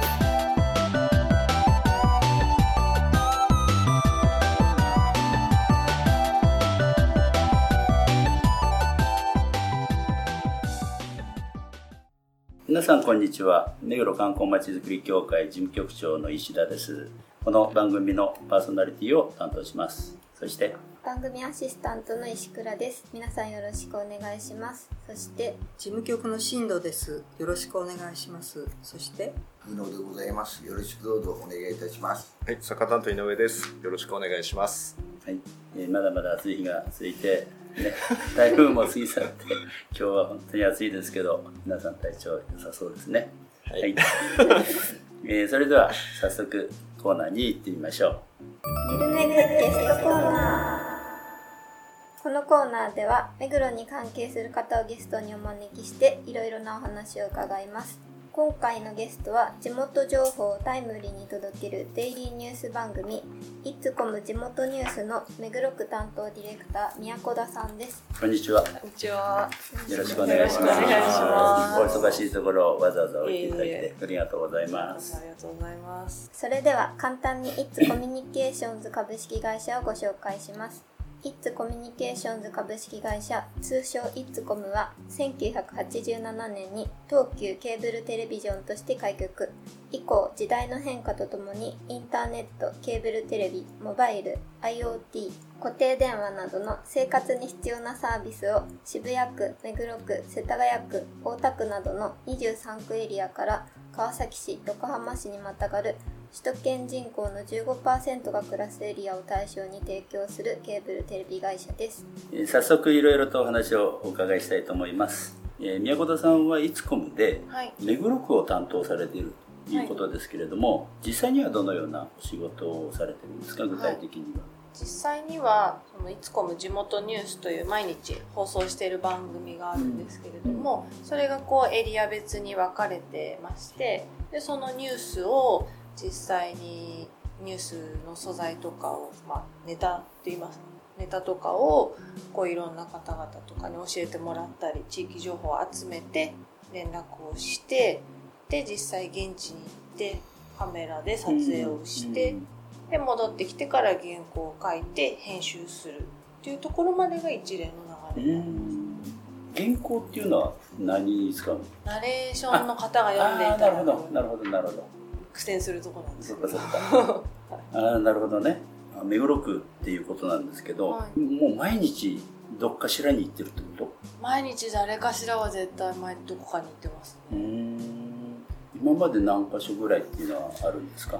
す。皆さんこんにちは目黒観光まちづくり協会事務局長の石田ですこの番組のパーソナリティを担当しますそして番組アシスタントの石倉です皆さんよろしくお願いしますそして事務局の進藤です。よろしくお願いします。そして、井上でございます。よろしくどうぞお願いいたします。はい、坂担当井上です。よろしくお願いします。はい、えーまだまだ暑い日が続いて、ね、台風も過ぎ去って 今日は本当に暑いですけど皆さん体調良さそうですね。はい。えーそれでは早速コーナーに行ってみましょゆるめぐゲストコーナー。このコーナーでは目黒に関係する方をゲストにお招きしていろいろなお話を伺います今回のゲストは地元情報をタイムリーに届けるデイリーニュース番組「いつコム地元ニュース」の目黒区担当ディレクター宮古田さんですうこんにちはこんにちは。よろしくお願いしますお願いしますお忙しいところわざわざおいていただいいえいてありがとうございますありがとうございます。それでは簡単に It's コミュニケーションズ株式会社をご紹介します。It's コミュニケーションズ株式会社通称 It's コムは1987年に東急ケーブルテレビジョンとして開局。以降時代の変化とともにインターネット、ケーブルテレビ、モバイル、IoT、固定電話などの生活に必要なサービスを渋谷区、目黒区、世田谷区、大田区などの23区エリアから川崎市、横浜市にまたがる首都圏人口の15%が暮らすエリアを対象に提供するケーブルテレビ会社です。えー早速いろいろとお話をお伺いしたいと思います、えー宮古田さんはいつコムではい。目黒区を担当されているということですけれども、実際にはどのようなお仕事をされてるんですか？具体的には、実際には、そのいつこむ地元ニュースという毎日放送している番組があるんですけれども、それがこうエリア別に分かれてまして、で、そのニュースを実際にニュースの素材とかを、まあ、ネタと言います。かネタとかをこういろんな方々とかに教えてもらったり地域情報を集めて連絡をしてで実際現地に行ってカメラで撮影をして、で戻ってきてから原稿を書いて編集するっていうところまでが一連のう流れ、ん。原稿っていうのは何に使うのナレーションの方が読んでいただなるほどなくるほどなるほど苦戦するところなんですそっけどかそっか。ああなるほどね。あ目黒区っていうことなんですけど、はい。もう毎日どっかしらに行ってるってこ毎日誰かしらは絶対前どこかに行ってますとうねん。今まで何箇所ぐらいっていうのはあるんですか？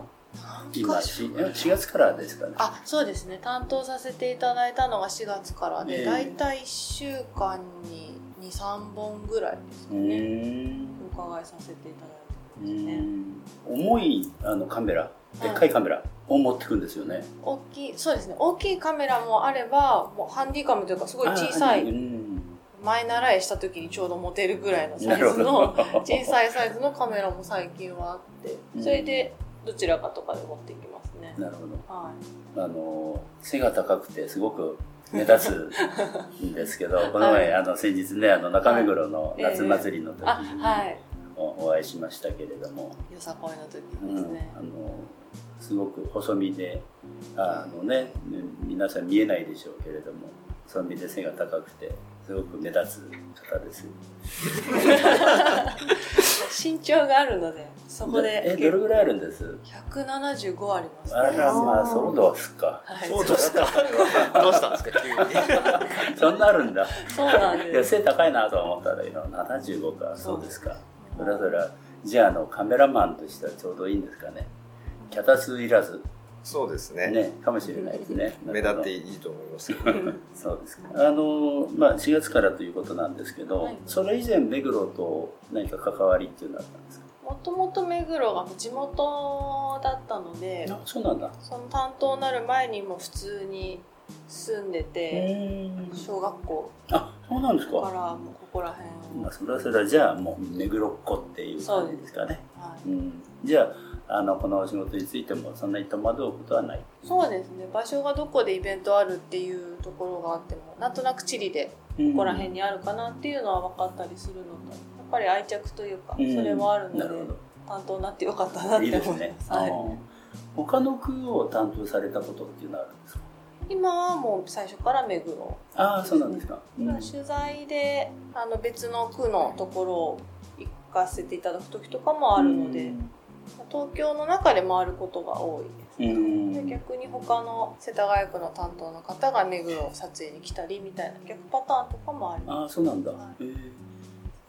今何しか所4月からですかね。あそうですね。担当させていただいたのが4月からで、ええ。大体1週間に23本ぐらいですかうね、ん。お伺いさせていただういてますね、ん。重いあのカメラでっかいカメラを持ってくんですよね、大きいそうですね。大きいカメラもあればもうハンディカムというかすごい小さあい。うん。前習いした時にちょうど持てるぐらいのサイズの小さいサイズのカメラも最近はあってそれでどちらかとかで持ってきますね、なるほど。はあの背が高くてすごく目立つんですけど この前、あの先日ねあの中目黒の夏祭りの時にはいおお会いしましたけれども、よさこいの時うんですね、あのすごく細身であのねね皆さん見えないでしょうけれども細身で背が高くてすごく目立つ方です 身長があるのでそこでえどれぐらいあるんです？175ありますあらまあそうですか。はい。そうどうしたどうしたんですか急に？そんなあるんだ。そうなんいやです背高いなとは思ったんだけど75か。そうですかそれはそれは。じゃああのカメラマンとしてはちょうどいいんですかね。脚立いらず。そうですね。ねかもしれないですね。目立っていいと思いますけど。そうですか。あのまあ4月からということなんですけど、はい。それ以前目黒と何か関わりっていうのはあったんですか？もともと目黒が地元だったのであそうなんだ。その担当になる前にも普通に住んでて小学校あそうなんですか。だからもうここら辺を、まあそれはそれはじゃあもう目黒っ子っていう感じですかね。はい、うん、じゃああのこのお仕事についてもそんなに戸惑うことはない。そうですね。場所がどこでイベントあるっていうところがあってもなんとなく地理でこここら辺にあるかなっていうのは分かったりするのとやっぱり愛着というかそれもあるので、担当になってよかったなって思います。いいですね。はい、うん他の区を担当されたことっていうのはあるんですか？今はもう最初から目黒。ああ、そうなんですか。うん。取材であの別の区のところを行かせていただく時とかもあるので、東京の中で回ることが多いです、うん。で逆に他の世田谷区の担当の方が目黒を撮影に来たりみたいな逆パターンとかもあります。ああ、そうなんだ。はい。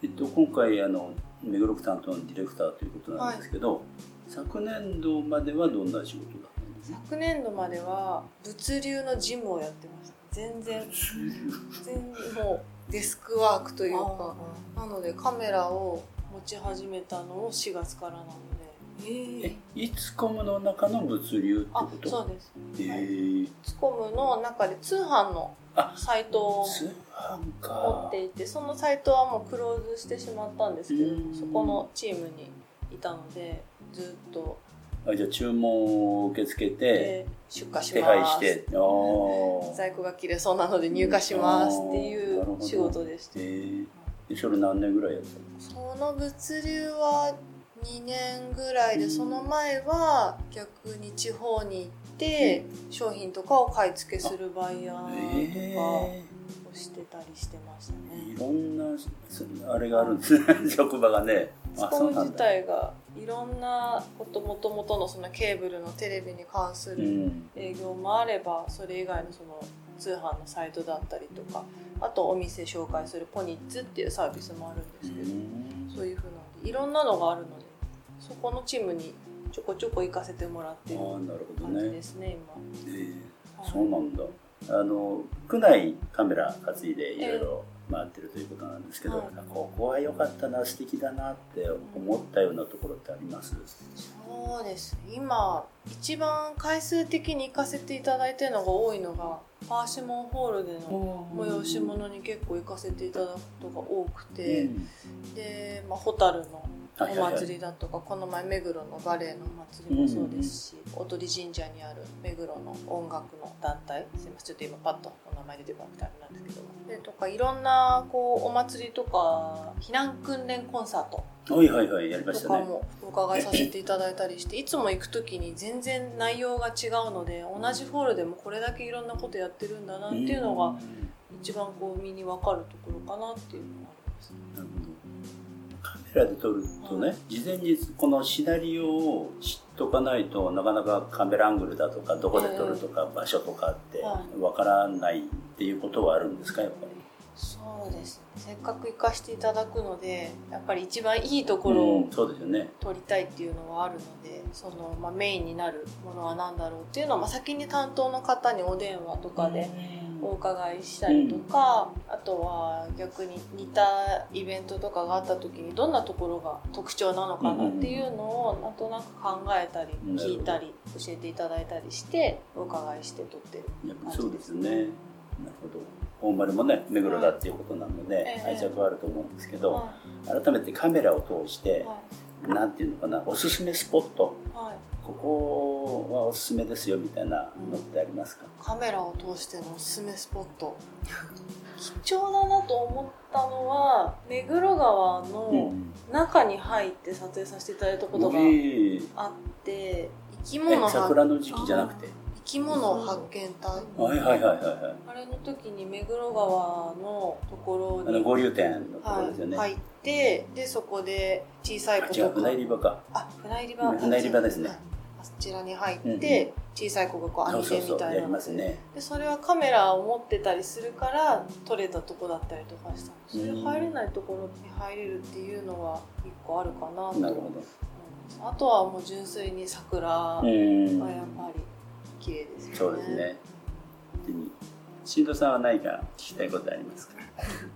えっと今回あの目黒区担当のディレクターということなんですけど、昨年度まではどんな仕事だ。昨年度までは物流の事務をやってました。全然。全然もうデスクワークというかなのでカメラを持ち始めたのを4月からなので。え、いつコムの中の物流ってあこと？そうです。えー、ツコムの中で通販のあサイトを持か。っ。ていてそのサイトはもうクローズしてしまったんですけどうん。そこのチームにいたのでずっとあじゃあ注文を受け付けてで出荷し手ます。配して。在庫が切れそうなので入荷します。っていう仕事でした。えー、でそれ何年ぐらいやったのその物流は2年ぐらいでその前は逆に地方に行って商品とかを買い付けするバイヤーとかえをしてたりしてましたー、いね。ろんなそあれがあるんですね。職場がね。あそうなんだ。体がいろんなこともともとのそのケーブルのテレビに関すうるん。営業もあればそれ以外のその通販のサイトだったりとかあとお店紹介するポニッツっていうサービスもあるんですけどそういうふうなんでいろんなのがあるのでそこのチームにちょこちょこ行かせてもらってる感じねですねえー今。そうなんだ。あの区内カメラ担いでいろいろ回ってるということなんですけど、はい。ここは良かったな素敵だなって思ったようなところってあります、そうです。今一番回数的に行かせていただいてるのが多いのがパーシモンホールでの催し物に結構行かせていただくことが多くて、うん。で、まあ、ホタルのお祭りだとか、この前目黒のバレエのお祭りもそうですし、おとり神社にある目黒の音楽の団体すいませんちょっと今パッとお名前出てこなくてあれなんですけどでとかいろんなこうお祭りとか避難訓練コンサート。はいはいはいやりましたね。とかもお伺いさせていただいたりしていつも行く時に全然内容が違うので同じホールでもこれだけいろんなことやってるんだなっていうのが一番こう身に分かるところかなっていうのがありますね。なるほどカメラで撮るとね、事前にこのシナリオを知っとかないとなかなかカメラアングルだとかどこで撮るとか場所とかってはわからないっていうことはあるんですかやっぱり？そうですねせっかく行かしていただくのでやっぱり一番いいところを。撮りたいっていうのはあるのでその、まあ、メインになるものは何だろうっていうのは、まあ、先に担当の方にお電話とかでお伺いしたりとか、あとは逆に似たイベントとかがあった時にどんなところが特徴なのかなっていうのをなんとなく考えたりうん聞いたり教えていただいたりしてお伺いして撮ってる感じでそうですすね。なるほど。本丸もね目黒だっていうことなので、ええ。愛着はあると思うんですけど、は改めてカメラを通してい、はなんていうのかなおすすめスポットいはいここはおすすめですよみたいなのってありますか、カメラを通してのおすすめスポット。貴重だなと思ったのは目黒川の中に入って撮影させていただいたことがええ。あって生きえ物発桜の時期じゃなくて？生き物発見隊。はいはいはいはいはい。あれの時に目黒川のところにあの合流点のところですよね、はい、入ってでそこで小さい子とか違う船入り場か。あ船入り場。船入り場ですねちらに入って、うん小さい子がこう網でみたいなのでそれはカメラを持ってたりするから撮れたとこだったりとかしたそれ入れないところに入れるっていうのは一個あるかなとなるあとはもう純粋に桜がやっぱり綺麗ですよね。そうですね新藤さんは何か聞きたいことありますか？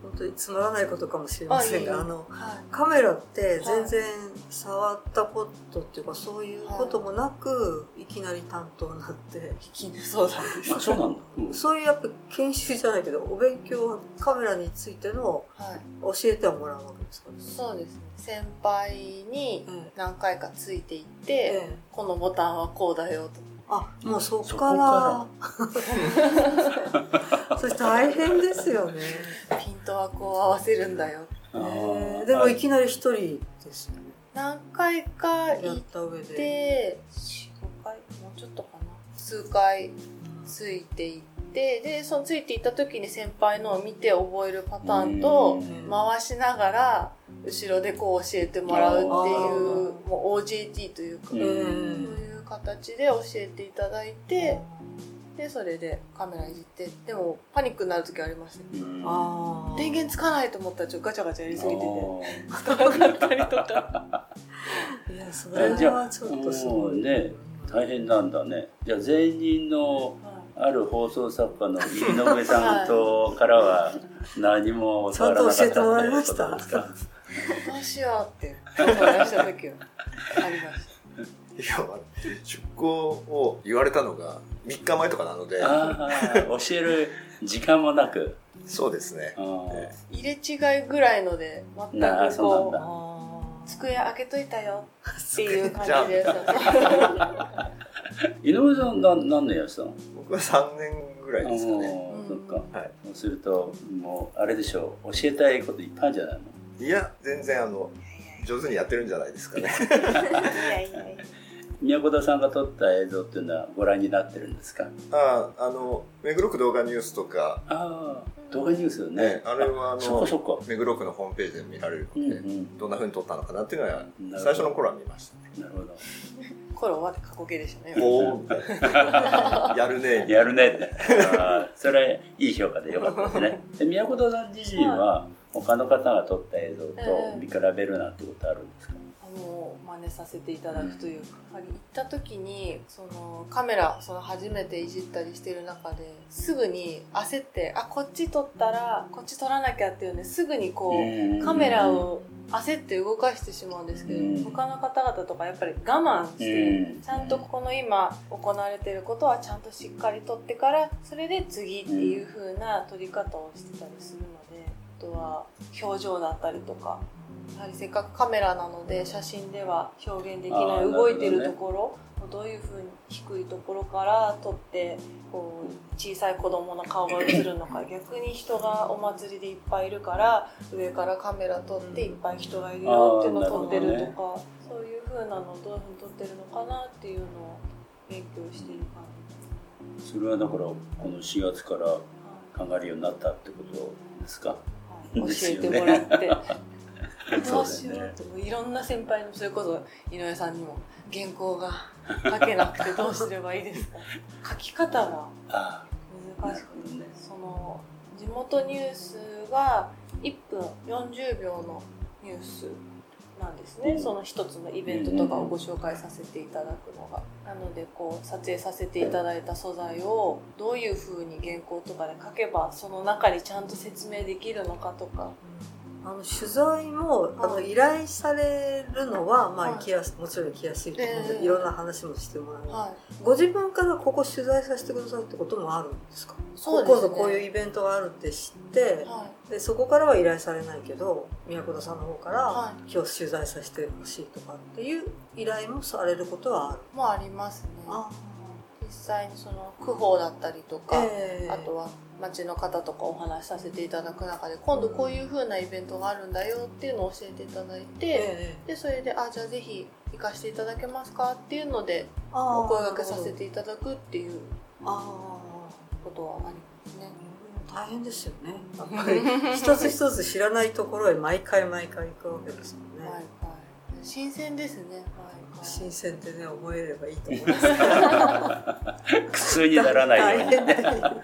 本当につまらないことかもしれませんがあのはい。カメラって全然触ったことっていうかそういうこともなくい。きなり担当になってそうなんです。あそうなんだ、うん。そういうやっぱ研修じゃないけどお勉強カメラについてのはい。教えてはもらうわけですか？そうです。ね先輩にえ何回かついていって、ええ。このボタンはこうだよとあもうそそここから。それ大変ですよね、ピントはこう合わせるんだよ。あえーーでもいきなり一人ですよね。何回かや行っった上で、て45回？もうちょっとかな？数回ついていってでそのついていった時に先輩のを見て覚えるパターンとうん。回しながら後ろでこう教えてもらうっていうもう OJT というか、うん。そういう形で教えていただいて、でそれでカメラいじってでもパニックになる時ありましたねうん。あー。電源つかないと思ったらちょっとガチャガチャやりすぎててつかなかったりとかいやそれはちょっとすごい。ね大変なんだね。じゃあ前任のある放送作家の井上さんとからは何も教わらなかったちゃんと教えてもらいました。ってことですか。どうしようって思い出した時はありましいや、出向を言われたのが3日前とかなので、教える時間もなく。そうですね。入れ違いぐらいので全くこそうなんだ。う机開けといたよっていう感じでそう 井上さんな何年やってたの僕は3年ぐらいですかね。そっか。はい。そうするともうあれでしょう。教えたいこといっぱいあるんじゃないの。いや、全然あの、上手にやってるんじゃないですかね。いやいやいや宮古田さんが撮った映像っていうのはご覧になってるんですか？ああ、あの、目黒区動画ニュースとか、ああ動画ニュースよね。ね、あれはあのそっかそっか。目黒区のホームページで見られるうんうので、ん。どんな風に撮ったのかなっていうのは最初の頃は見ましたね。なるほど。頃は過去形でしたね。おお。やるね。やるね。って。それ、いい評価でよかったですね。で、宮古田さん自身は、他の方が撮った映像と見比べるなんてことあるんですか、もう真似させていただくというか、やはり行った時にそのカメラその初めていじったりしてる中ですぐに焦ってあこっち撮ったらこっち撮らなきゃっていうねすぐにこうん。うカメラを焦って動かしてしまうんですけど、うん。他の方々とかやっぱり我慢して、うん。ちゃんとこの今行われていることはちゃんとしっかり撮ってからそれで次っていう風な撮り方をしてたりするのであとは表情だったりとかやはりせっかくカメラなので写真では表現できあないー動いてるところをどういう風に低いところから撮ってこう小さい子供の顔が映るのか 逆に人がお祭りでいっぱいいるから上からカメラ撮っていっぱい人がいるよっていうのを撮ってるとか、そういう風なのをどういう風に撮ってるのかなっていうのを勉強している感じ。それはだから、この4月から考えるようになったってことですか？はい。教えてもらって、どうしだよねよう。といろんな先輩のそれこそ井上さんにも原稿が書けなくてどうすればいいですか。書き方があ難しくて、その地元ニュースが1分40秒のニュースなんですね、うん。その一つのイベントとかをご紹介させていただくのが、なのでこう撮影させていただいた素材をどういうふうに原稿とかで書けばその中にちゃんと説明できるのかとかあの取材もあの依頼されるのは、まあ、行きやすもちろん行きやすいと思うので、ええいろんな話もしてもらう、はい。ご自分からここ取材させてくださいってこともあるんですか？そうですね。今度こういうイベントがあるって知って、はでそこからは依頼されないけど宮古田さんの方から、は今日取材させてほしいとかっていう依頼もされることはある？いもありますね。あ実際にその区報だったりとか、ええ。あとは町の方とかお話しさせていただく中で今度こういう風なイベントがあるんだよっていうのを教えていただいて、ええ。でそれで「あじゃあぜひ行かせていただけますか?」っていうのでお声掛けさせていただくっていうあことはありますね。ー大変ですよね。やっぱり一つ一つ知らないところへ毎回毎回行くわけですもんね、新鮮ですね毎回。新鮮ってね覚えればいいと思います。苦痛にならないようにね。大変だ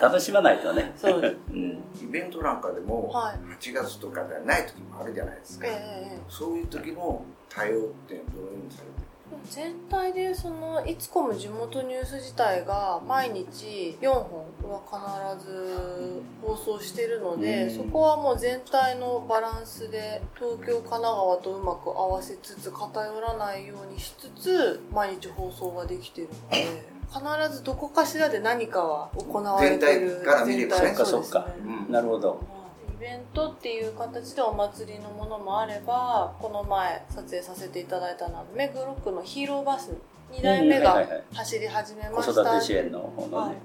楽しまないとね。そうです。うん。イベントなんかでもはい。8月とかではない時もあるじゃないですか、ええそういう時の対応ってどのようにされてる全体でそのいつこむ地元ニュース自体が毎日4本は必ず放送してるので、うん。そこはもう全体のバランスで東京神奈川とうまく合わせつつ偏らないようにしつつ毎日放送ができてるので必ずどこかしらで何かは行われてる全体から見れば全体そっかそっかうですねうん。なるほど。イベントっていう形でお祭りのものもあればこの前撮影させていただいたのは目黒区のヒーローバス2台目がうんはいはいはい。走り始めま子した育て支援の方のね、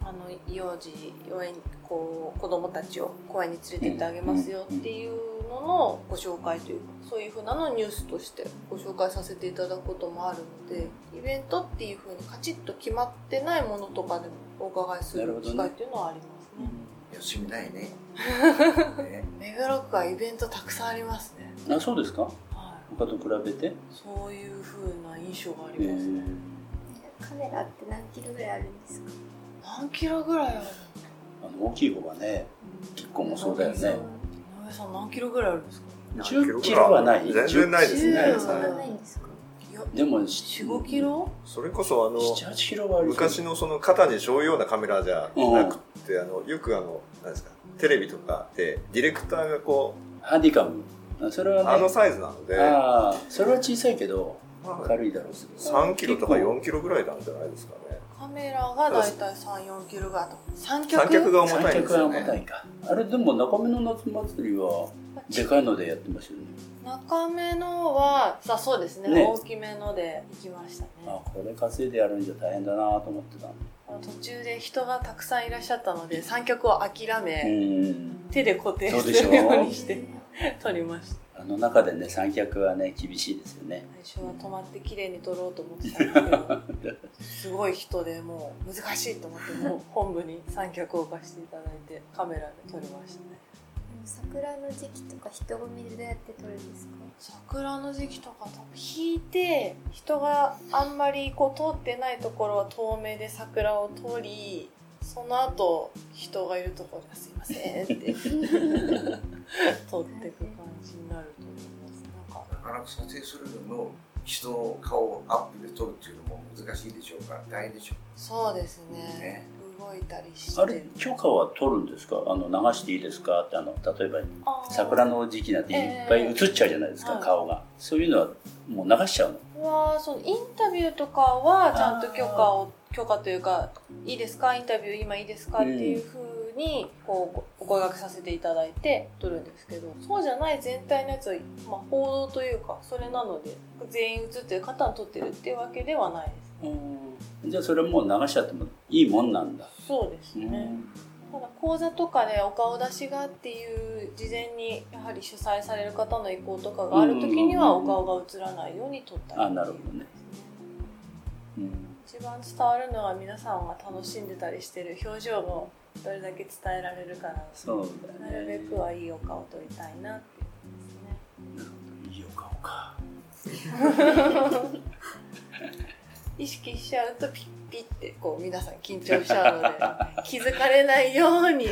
あの幼児幼園こう子供たちを公園に連れて行ってあげますよっていうののご紹介というかそういうふうなのをニュースとしてご紹介させていただくこともあるのでイベントっていうふうにカチッと決まってないものとかでもお伺いする機会っていうのはありますね。休みないね。ね。目黒区はイベントたくさんありますね。うんあそうですか？はい。他と比べて、そういう風な印象があえります、ねーカメラって何キロぐらいあるんですか？何キロぐらいある？あの大きい方がね結構もそうだよね。井上さん何キロぐらいあるんですか？10キロはない？全然ないですね。10そんなないんでも45キロ？それこそあの78キロはある昔のその肩に背負うようなカメラじゃなくて、あのよくあのなんですかテレビとかでディレクターがこハンディカム。あそれはね。うあのサイズなので。ああそれは小さいけど軽いだろうし3キロとか4キロぐらいなんじゃないですかね。カメラがだいたい34キロぐらいあと。三脚？三脚が重三たいんですよね。重たいか。あれでも中目の夏祭りはでかいのでやってますよね。中目のはさそうですね。ね。大きめので行きましたね。あこれ稼いでやるんじゃ大変だなと思ってた。途中で人がたくさんいらっしゃったので三脚を諦うめ、ん。手で固定するようにして撮りました。あの中でね三脚はね厳しいですよね。最初は止まって綺麗に撮ろうと思ってたんですけど すごい人でもう難しいと思ってもう本部に三脚を置かせていただいてカメラで撮りましたね桜の時期とか人混みでどうやって撮るんですか？桜の時期とか多分引いて人があんまりこう通ってないところは遠目で桜を撮りその後人がいるところで「すいません」って。撮っていく感じになると思います。なんかなかなか撮影するのも人の顔をアップで撮るっていうのも難しいでしょうから大変でしょそうですね。ね動いたりして。あれ許可は取るんですか？あの流していいですか？ってあの例えば桜の時期なんていっぱい映っちゃうじゃないですか、はい。顔が。そういうのはもう流しちゃうの？はそのインタビューとかはちゃんと許可を許可というかいいですか？インタビュー今いいですか？っていうふうにこうお声掛けさせていただいて撮るんですけどそうじゃない全体のやつは、まあ、報道というかそれなので全員映ってる方に撮ってるっていうわけではないですじゃあそれもう流しちゃってもいいもんなんだ、そうですね、うん。ただ講座とかでお顔出しがっていう事前にやはり主催される方の意向とかがある時にはお顔が映らないように撮ったり。あなるほどね、うん。一番伝わるのは皆さんが楽しんでたりしてる表情をどれだけ伝えられるかな。そうだなるべねくはいいお顔を撮りたいなっていうこといいお顔か 意識しちゃうとピッピッてこう皆さん緊張しちゃうので 気づかれないように。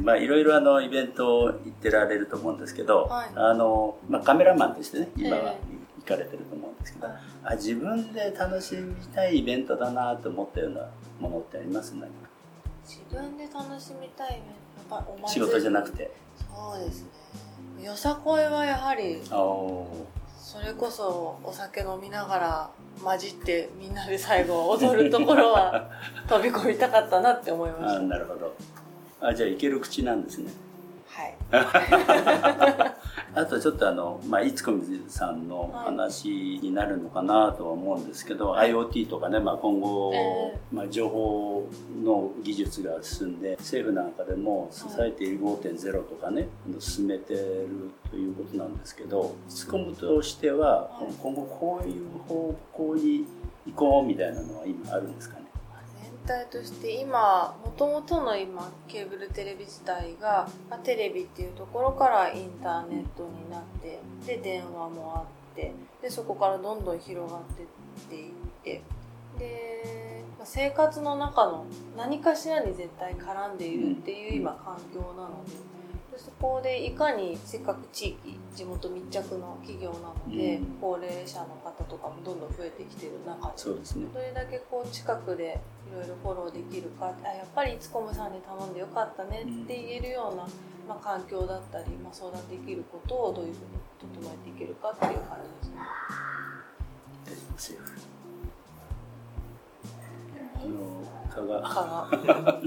まあいろいろあのイベント行ってられると思うんですけど、はい。あのまあ、カメラマンとしてね今はえ行かれてると思うんですけど、はいあ自分で楽しみたいイベントだなと思ったようなものってあります？何か。自分で楽しみたいねやっぱお仕事じゃなくて。そうですね。よさこいはやはりそれこそお酒飲みながら混じってみんなで最後踊るところは 飛び込みたかったなって思いましあたなるほど。あじゃあいける口なんですね。はい あとちょっとあの、まあ、いつこみさんの話になるのかなとは思うんですけど、IoT とかね、まあ、今後、えまあ、情報の技術が進んで政府なんかでもソサイティ5.0とかね、進めてるということなんですけどいつこむとしてははい。今後こういう方向に行こうみたいなのは今あるんですか体として今もともとの今ケーブルテレビ自体が、まあ、テレビっていうところからインターネットになってで電話もあってでそこからどんどん広がってっていって。で、まあ生活の中の何かしらに絶対絡んでいるっていう今環境なのででそこでいかにせっかく地域地元密着の企業なので、うん。高齢者の方とかもどんどん増えてきてる中でそうですね。どれだけこう近くでいろいろフォローできるかあやっぱりいつこむさんに頼んでよかったねって言えるような、まあ、環境だったり、まあ、相談できることをどういうふうに整えていけるかっていう感じですね。あの蚊が。かが。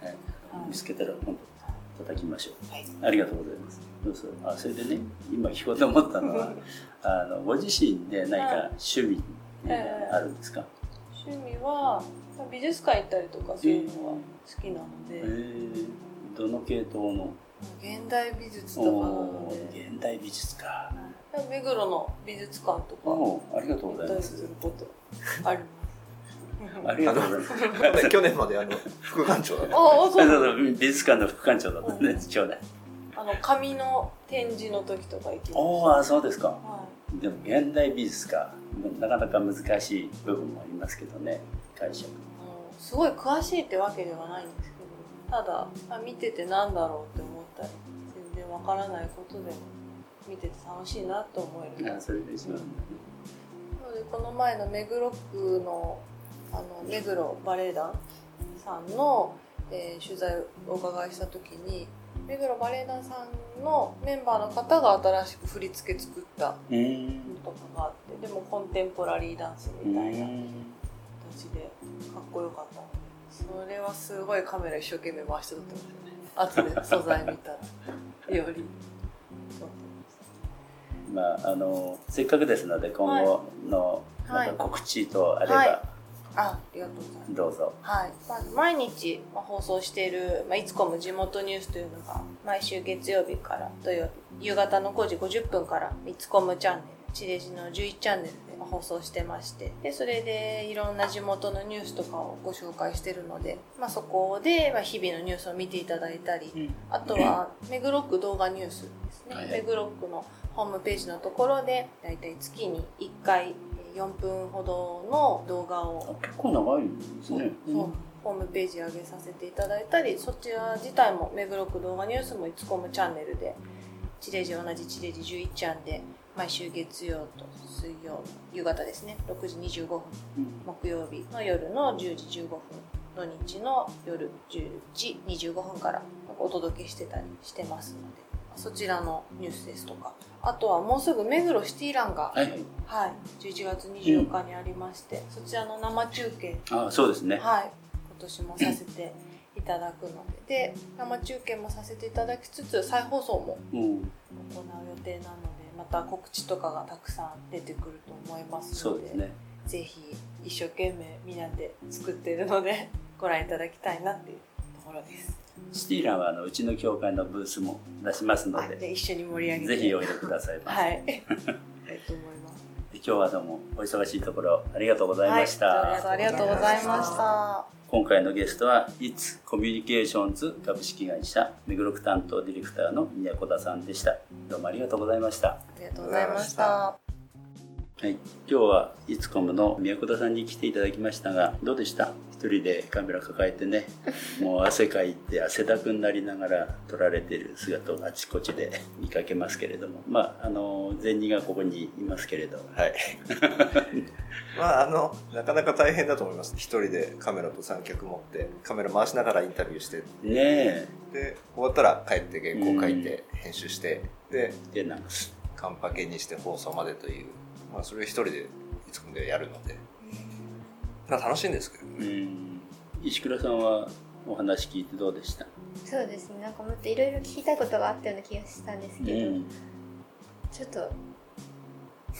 はい見つけたら今度叩きましょう。はい。ありがとうございます。そうそう。あそれでね今聞こうと思ったのはあのご自身で何か趣味ええあるんですか、趣味はまあ美術館行ったりとかそういうのは好きなのえで、ー。どの系統の？現代美術とか現代美術か。目黒の美術館とかありがとうございます。あります。ありがとうございます去年まであの副館長だったああ、そそううそうそう美術館の副館長だったんで、ちょうだい。あの紙の展示の時とか行きまおお、そうですか。はでも現代美術か、なかなか難しい部分もありますけどね、解釈。すごい詳しいってわけではないんですけど、ただあ見ててなんだろうって思ったり、全然わからないことでも見てて楽しいなと思える。あそれが一番。なのでこの前の目黒区のあの目黒バレエ団さんの、えー取材をお伺いした時に目黒バレエ団さんのメンバーの方が新しく振り付け作ったとかがあってでもコンテンポラリーダンスみたいな形でかっこよかった。それはすごいカメラ一生懸命回して撮ってましたね。後で素材見たら。より。撮ってまあ、あの、せっかくですので、今後の、はい。なんか告知とあれば、はい。ましたあありがとうございます。どうぞ。はい、まず毎日まあ放送している、まあ、いつこむ地元ニュースというのが毎週月曜日から土曜日夕方の5時50分からいつこむチャンネル地デジの11チャンネルでまあ放送してましてでそれでいろんな地元のニュースとかをご紹介してるので、まあ、そこでまあ日々のニュースを見ていただいたりあとは目黒区動画ニュースですね、はい目黒区のホームページのところでだいたい月に1回えー4分ほどの動画を。あ結構長いんですね。そうホームページ上げさせていただいたりそちら自体も目黒区動画ニュースもいつこむチャンネルで地デジ同じ地デジ11ちゃんで毎週月曜と水曜夕方ですね。6時25分うん木曜日の夜の10時15分土日の夜10時25分からお届けしてたりしてますのでそちらのニュースですとかあとはもうすぐ目黒シティランが、はいはい。はい、11月24日にありまして、そちらの生中継あそうですね。はい、今年もさせていただくのでで生中継もさせていただきつつ再放送もうん。行う予定なのでまた告知とかがたくさん出てくると思いますのでそうですね。ぜひ一生懸命みんなで作っているのでご覧いただきたいなっていうところです。シティランはあのうちの教会のブースも出しますのはい、で、で一緒に盛り上げてぜひおいでくださいませ。はい。いいと思います。今日はどうもお忙しいところありがとうございました。はい、ありがとうございました。今回のゲストは It's コミュニケーションズ株式会社目黒区担当ディレクターの宮古田さんでした。どうもありがとうございました。ありがとうございました。はい、今日は It's コムの宮古田さんに来ていただきましたがどうでした？一人でカメラ抱えてね もう汗かいて汗だくになりながら撮られている姿をあちこちで見かけますけれども。まああの前任がここにいますけれど。はい。まあ、あの、なかなか大変だと思います。一人でカメラと三脚持って、カメラ回しながらインタビューして、ねえ。で、終わったら帰って原稿書いて、編集して、で、でなんか。カンパケにして放送までという、まあ、それを一人でいつもでやるので、まあ、楽しいんですけどうね。ん。石倉さんはお話聞いてどうでした？そうですね。なんかもっといろいろ聞きたいことがあったような気がしたんですけど、うん。ちょっと忘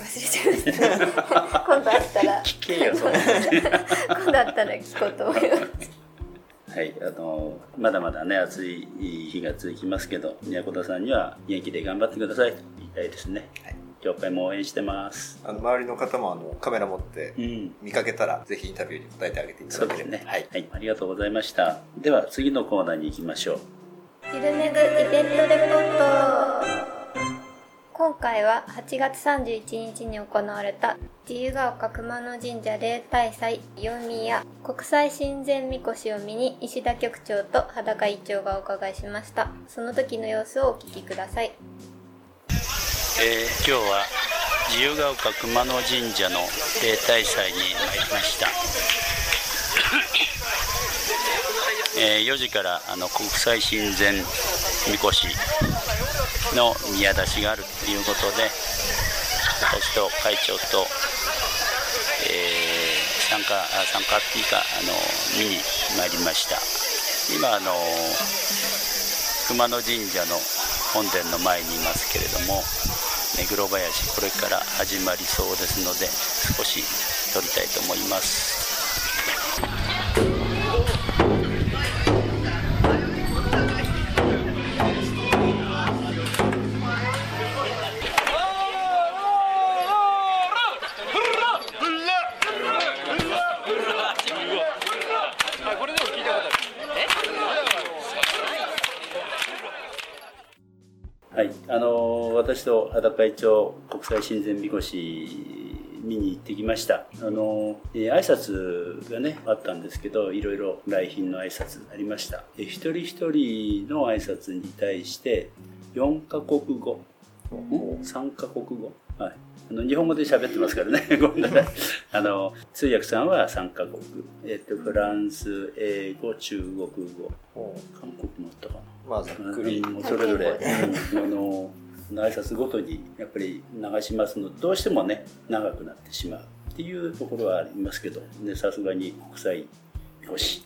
れちゃいました今度会ったら。聞けよそんな今度会ったら聞こうと思います。はい、あのまだまだね暑い日が続きますけど宮古田さんには元気で頑張ってくださいと言いたいですね、はい教会も応援してます。あの周りの方もあのカメラ持ってうん。見かけたら、ぜひインタビューに答えてあげていただければ。ですね。ははい。い、ありがとうございました。では次のコーナーに行きましょう。ゆるめぐイベントレポート今回は8月31日に行われた自由が丘熊野神社例大祭読みや国際親善みこしを見に石田局長と裸一長がお伺いしました。その時の様子をお聞きください。えー今日は自由が丘熊野神社の例大祭に参りました、えー4時からあの国際親善みこしの宮出しがあるということで私と会長と、えー参加あ参加っていうかあの見に参りました。今あの熊野神社の本殿の前にいますけれども目黒林これから始まりそうですので少し撮りたいと思います。裸一丁国際親善みこし見に行ってきました。あの、えー挨拶がねあったんですけどいろいろ来賓の挨拶ありました。えー一人一人の挨拶に対して4カ国語。ん3カ国語。はい。あの日本語で喋ってますからね。ごめんなさい。あの通訳さんは3カ国、えっとフランス英語中国語。韓国もあったかな。まあそれぞれ、うん。あの挨拶ごとにやっぱり流しますのでどうしてもね長くなってしまうっていうところはありますけどねさすがに国際よし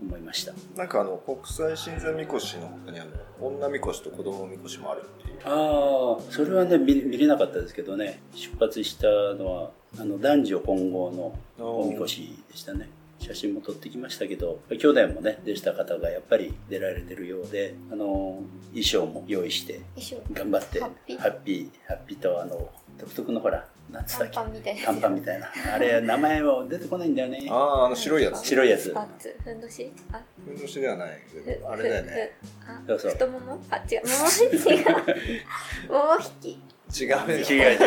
思いました。なんかあの国際親善みこしの他にあの女みこしと子供みこしもあるっていう。ああそれはね見見れなかったですけどね出発したのはあの男女混合のおみこしでしたね写真も撮ってきましたけど去年もね出した方がやっぱり出られてるようであの衣装も用意して頑張ってハッピー。ハッピーハッピーとあの独特のほらなんつったっけ短パンみたいな。短パンみたいな。あれ名前は出てこないんだよね。あああの白いやつ。白いやつ。パンツ。ふんどし？あ。ふんどしではない。けふどあれだよね。あそうそう。太もも？あ違う。もも違うもも引き。違うね違う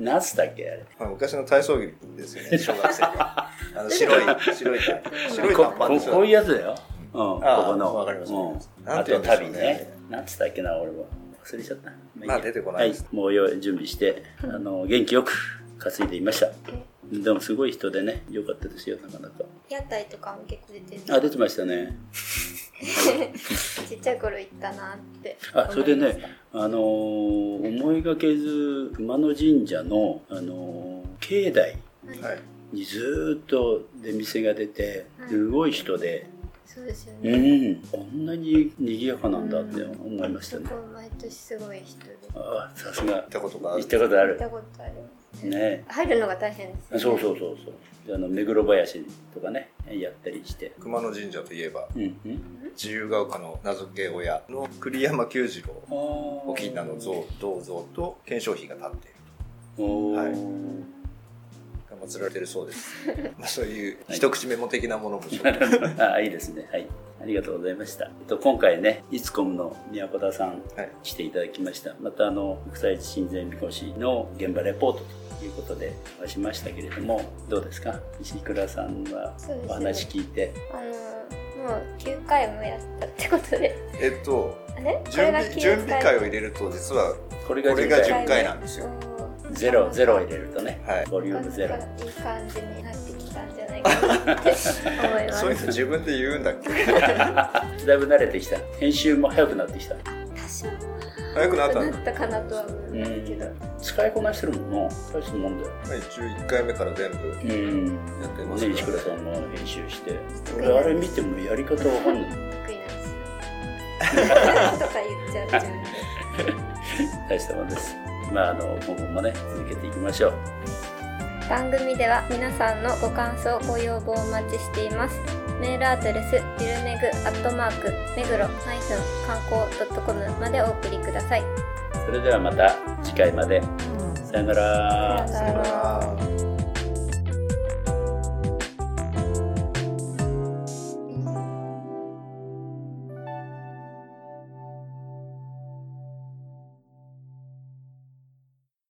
違う何つったっけ？あれ。まあ昔の体操着ですよね。小学生があの白い白い白いこ短パンですよここういうやつだよ、うん、ここの。わかりますあと旅ね。なんつったっけな俺も。忘れちゃった。まあ出てこないです。はい、もうよ準備してあの元気よく担いでいました。でもすごい人でね良かったですよなかなか。屋台とかも結構出てる。あ出てましたね。ちっちゃい頃行ったなってあそれでねあのー思いがけず熊野神社の、あのー境内にずーっと出店が出てすごい人で、そうですようねん、こんなに賑やかなんだって思いましたね。そこ毎年すごい人で。あさすが。行ったことがある。行ったことある。行ったことありますね。入るのが大変ですよね。そうそうそうそう。であの目黒林とかねやったりして。熊野神社といえばうんうん。自由が丘の名付け親の栗山久次郎。あー。お金の像銅像と顕彰碑が立っているおー。はい。が祀られてるそうです。まあそういう一口メモ的なものもちょっとあいいですね。はい。ありがとうございました。えっと今回ねいつコムの宮古田さんはい来ていただきました。またあの国際親善みこしの現場レポートということではしましたけれどもどうですか？石倉さんはお話聞いて、あのもう9回もやったってことで。えっとあれ？こ準れが9備準備会を入れると実はこれがこれが10 10回回なんですよゼロゼロを入れるとね、はい。ボリュームゼロ。いい感じになってきたんじゃないかなって思います。そういうの自分で言うんだっけ？だいぶ慣れてきた。編集も早くなってきた。多少早くなったなったかなとは思うんけど、使いこなしてるもんな。大したもんだよ。まあ一応1回目から全部うんやってますね石倉さんも編集して。俺あれ見てもやり方わかんない。得意なんですよ。とか言っちゃう自分で大したもんですまああの今後もね続けていきましょう。番組では皆さんのご感想ご要望をお待ちしています。メールアドレスゆるめぐアットマーク目黒観光 .com までお送りください。それではまた次回まで。さよなら。さよなら。あー